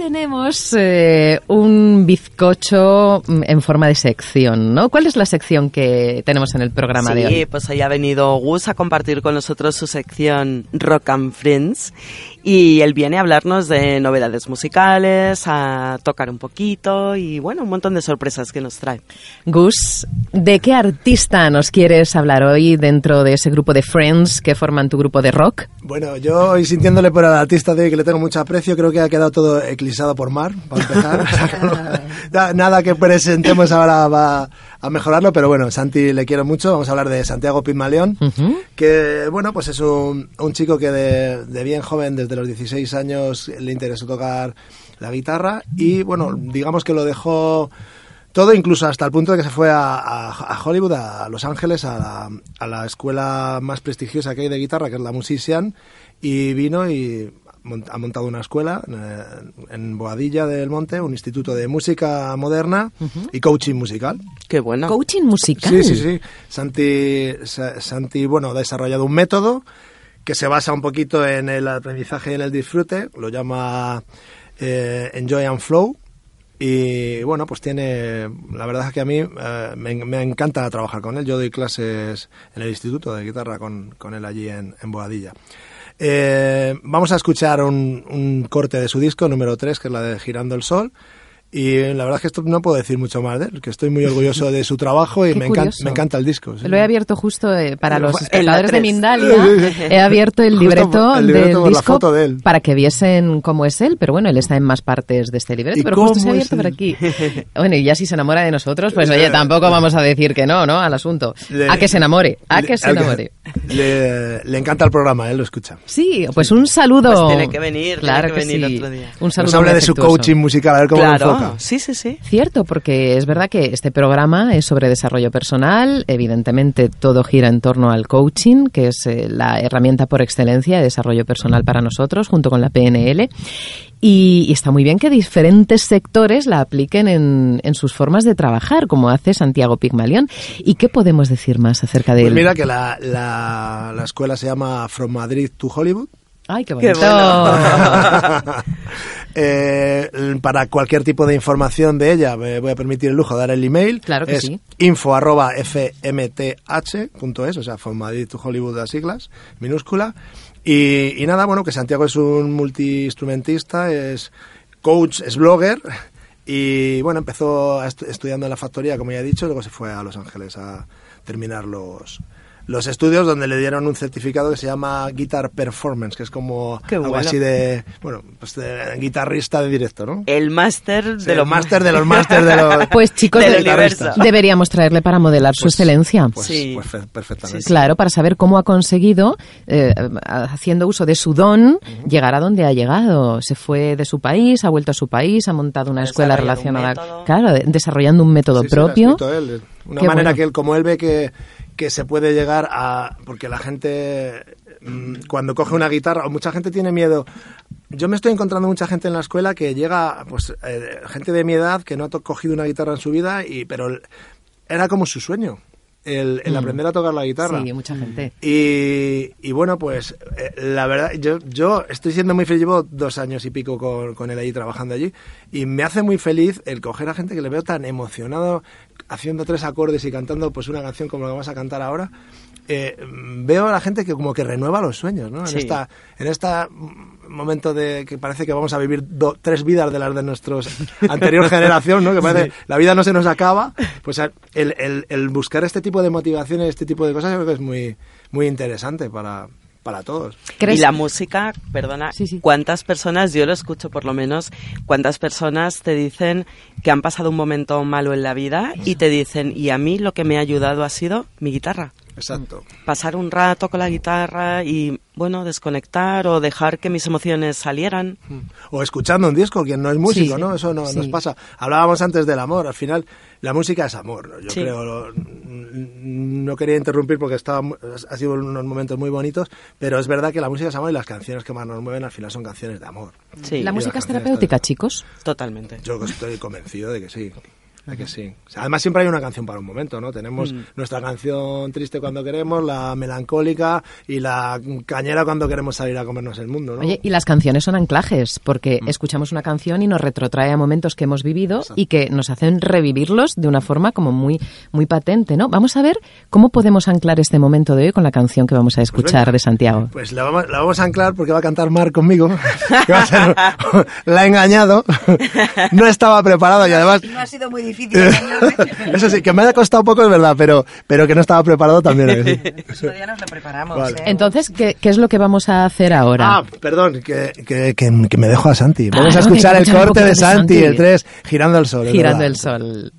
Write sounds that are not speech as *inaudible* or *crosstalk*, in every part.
tenemos eh, un bizcocho mm, en forma de sección, ¿no? ¿Cuál es la sección que tenemos en el programa de hoy? Sí, pues hoy ha venido Gus a compartir con nosotros su sección Rock and Friends y él viene a hablarnos de novedades musicales, a tocar un poquito y bueno, un montón de sorpresas que nos trae. Gus, ¿de qué artista nos quieres hablar hoy dentro de ese grupo de Friends que forman tu grupo de rock? Bueno, yo hoy sintiéndole por el artista de hoy que le tengo mucho aprecio, creo que ha quedado todo eclipsado por mar, para empezar. *laughs* *laughs* Nada que presentemos ahora va a mejorarlo, pero bueno, Santi le quiero mucho. Vamos a hablar de Santiago Pigmalión, que bueno, pues es un, un chico que de, de bien joven, desde los 16 años, le interesó tocar la guitarra y bueno, digamos que lo dejó todo, incluso hasta el punto de que se fue a, a, a Hollywood, a Los Ángeles, a la, a la, escuela más prestigiosa que hay de guitarra, que es la Musician, y vino y ha montado una escuela eh, en Boadilla del Monte, un instituto de música moderna uh -huh. y coaching musical. Qué bueno. ¿Coaching musical? Sí, sí, sí. Santi, Santi, bueno, ha desarrollado un método que se basa un poquito en el aprendizaje y en el disfrute, lo llama eh, Enjoy and Flow. Y bueno, pues tiene, la verdad es que a mí eh, me, me, encanta trabajar con él. Yo doy clases en el instituto de guitarra con, con él allí en, en Boadilla. Eh, vamos a escuchar un, un, corte de su disco número 3, que es la de Girando el Sol. Y la verdad es que esto no puedo decir mucho más de él, que estoy muy orgulloso de su trabajo y *laughs* me encanta, me encanta, el disco. ¿sí? Lo he abierto justo eh, para los espectadores de Mindalia. *laughs* he abierto el libreto, el libreto del disco de él. para que viesen cómo es él, pero bueno, él está en más partes de este libreto, pero justo se ha abierto por aquí. *laughs* bueno, y ya si se enamora de nosotros, pues oye, tampoco vamos a decir que no, ¿no? Al asunto. Le, a que se enamore, a le, que se enamore. Le, le, encanta el programa, él lo escucha. Sí, pues un saludo. Pues tiene que venir, claro tiene que, que venir sí. otro día. Un saludo. Nos habla de su coaching musical, a ver cómo claro. lo Sí, sí, sí. Cierto, porque es verdad que este programa es sobre desarrollo personal. Evidentemente, todo gira en torno al coaching, que es eh, la herramienta por excelencia de desarrollo personal para nosotros, junto con la PNL. Y, y, está muy bien que diferentes sectores la apliquen en, en, sus formas de trabajar, como hace Santiago Pigmalión. ¿Y qué podemos decir más acerca de pues él? Mira que la, la, la escuela se llama From Madrid to Hollywood. ¡Ay, qué bonito! Qué bueno. *laughs* *laughs* eh, para cualquier tipo de información de ella, me voy a permitir el lujo de dar el email. Claro que es sí. info arroba fmth.es, o sea, From Madrid to Hollywood, las siglas, minúscula. Y, y nada, bueno, que Santiago es un multiinstrumentista, es coach, es blogger. Y bueno, empezó est estudiando en la factoría, como ya he dicho, luego se fue a Los Ángeles a terminar los, los estudios donde le dieron un certificado que se llama Guitar Performance, que es como Qué algo bueno. así de, bueno, pues de guitarrista de directo, ¿no? El máster de los máster de los *laughs* máster de los Pues chicos, Del de- universo. deberíamos traerle para modelar su Pues- excelencia. Pues, Sí. pues fe- perfectamente. Claro, para saber cómo ha conseguido, eh, haciendo uso de su don, llegar a donde ha llegado. Se fue de su país, ha vuelto a su país, ha montado una escuela relacionada, claro, de- desarrollando un método Sí, sí, lo ha propio. él. Una Qué manera bueno. que él, como él ve que, que se puede llegar a... Porque la gente, mm, cuando coge una guitarra, o mucha gente tiene miedo. Yo me estoy encontrando mucha gente en la escuela que llega, pues, eh, gente de mi edad que no ha cogido una guitarra en su vida, y pero era como su sueño, el, el Mm. aprender a tocar la guitarra. Sí, mucha gente. Y, y bueno, pues eh, la verdad, yo, yo estoy siendo muy feliz, llevo dos años y pico con, con él allí trabajando allí, y me hace muy feliz el coger a gente que le veo tan emocionado haciendo tres acordes y cantando pues una canción como la que vamos a cantar ahora. Eh, veo a la gente que como que renueva los sueños, ¿no? En Sí. esta, en esta momento de que parece que vamos a vivir do- tres vidas de las de nuestra *laughs* anterior generación, ¿no? Que parece la vida no se nos acaba. Pues el, el, el buscar este tipo de motivaciones, este tipo de cosas, yo creo que es muy, muy interesante para, para todos. Y ¿Crees? la música, perdona, Sí, sí. ¿cuántas personas, yo lo escucho por lo menos, cuántas personas te dicen que han pasado un momento malo en la vida y te dicen, y a mí lo que me ha ayudado ha sido mi guitarra? Exacto. Pasar un rato con la guitarra y, bueno, desconectar o dejar que mis emociones salieran. O escuchando un disco, quien no es músico, Sí, ¿no? Eso no, sí. nos pasa. Hablábamos antes del amor, al final la música es amor, ¿no? Yo Sí. creo, lo- no quería interrumpir porque estaba, ha sido unos momentos muy bonitos, pero es verdad que la música es amor y las canciones que más nos mueven al final son canciones de amor. Sí, ¿La y música es terapéutica, chicos? totalmente. Yo estoy convencido de que sí. Que sí. además siempre hay una canción para un momento, ¿no? Tenemos mm. nuestra canción triste cuando queremos, la melancólica y la cañera cuando queremos salir a comernos el mundo, ¿no? Oye, y las canciones son anclajes, porque mm. escuchamos una canción y nos retrotrae a momentos que hemos vivido y que nos hacen revivirlos de una forma como muy, muy patente, ¿no? Vamos a ver cómo podemos anclar este momento de hoy con la canción que vamos a pues escuchar de Santiago. Pues la vamos, la vamos a anclar porque va a cantar Mar conmigo, *laughs* *laughs* la he engañado, *laughs* no estaba preparado y además... No ha sido muy difícil *laughs* Eso sí, que me ha costado un poco, es verdad, pero, pero que no estaba preparado también. ¿eh? *laughs* día nos lo preparamos. ¿eh? Entonces, ¿qué, es lo que vamos a hacer ahora? Ah, perdón, que, que, que, me dejo a Santi. Vamos a escuchar el corte de Santi, el 3, Girando el Sol. Girando el Sol.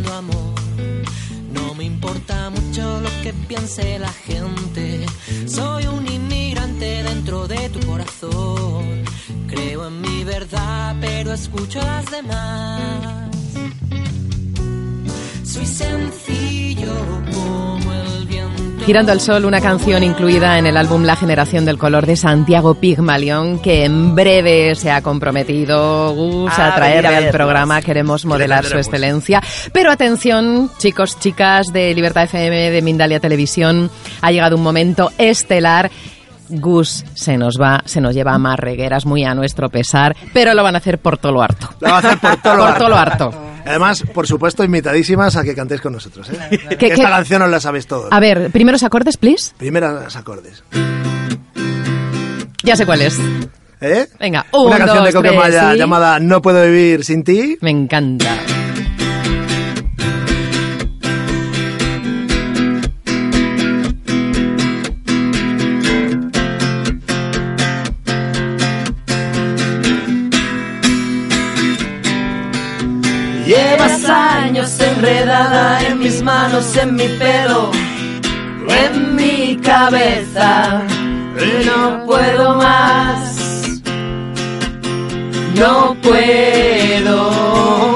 No me importa mucho lo que piense la gente. Soy un inmigrante dentro de tu corazón. Creo en mi verdad, pero escucho a las demás. Soy sencillo como Girando al Sol, una canción incluida en el álbum La Generación del Color de Santiago Pigmalión, que en breve se ha comprometido Gus a, traerle al programa. Queremos modelar su excelencia. Pero atención, chicos, chicas de Libertad FM, de Mindalia Televisión, ha llegado un momento estelar Gus se nos va, se nos lleva a más regueras muy a nuestro pesar, pero lo van a hacer por todo lo harto. Lo van a hacer por todo lo, por todo lo harto. Además, por supuesto, invitadísimas a que cantéis con nosotros. ¿eh? Que esta canción os la sabéis todos. A ver, primeros acordes, please. Primeros acordes. Ya sé cuál es. ¿Eh? Venga, un, Una canción dos, de Coquemaya llamada No puedo vivir sin ti. Me encanta. Manos, en mi pelo, en mi cabeza. No puedo más. No puedo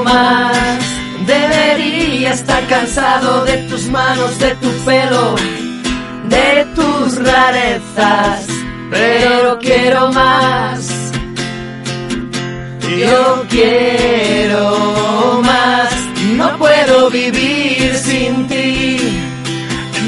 más. Debería estar cansado de tus manos, de tu pelo, de tus rarezas. Pero quiero más. Yo quiero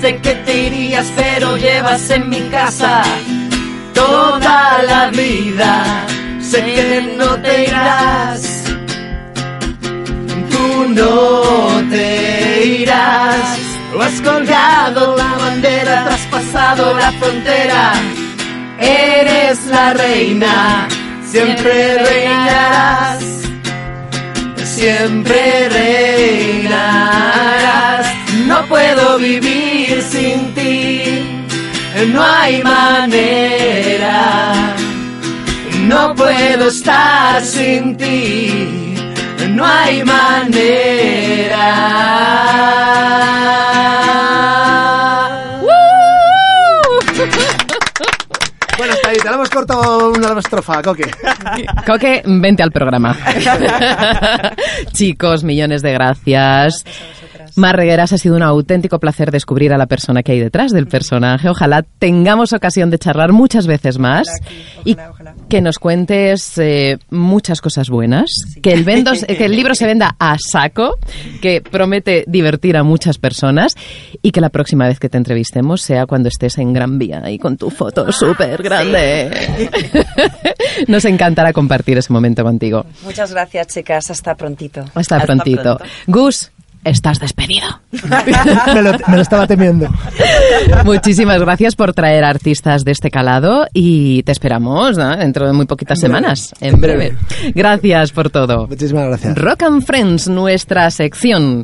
Dijiste que te irías, pero llevas en mi casa toda la vida. Sé que no te irás, tú no te irás. Has colgado la bandera, traspasado la frontera. Eres la reina, siempre reinarás, siempre reinarás. No puedo vivir sin ti, no hay manera. No puedo estar sin ti, no hay manera. Bueno, está ahí, te la hemos cortado una estrofa, Coque. Coque, vente al programa. *laughs* Chicos, millones de gracias. Mar Regueras, ha sido un auténtico placer descubrir a la persona que hay detrás del personaje. Ojalá tengamos ocasión de charlar muchas veces más y que nos cuentes eh, muchas cosas buenas, que, el vendos, que el libro se venda a saco, que promete divertir a muchas personas y que la próxima vez que te entrevistemos sea cuando estés en Gran Vía y con tu foto súper grande. nos encantará compartir ese momento contigo. Muchas gracias, chicas. Hasta prontito. Hasta, Hasta prontito. pronto. Gus, estás despedido. *laughs* me, lo, me lo estaba temiendo. Muchísimas gracias por traer artistas de este calado y te esperamos ¿no? dentro de muy poquitas En breve. semanas. En breve. Gracias por todo. Muchísimas gracias. Rock and Friends, nuestra sección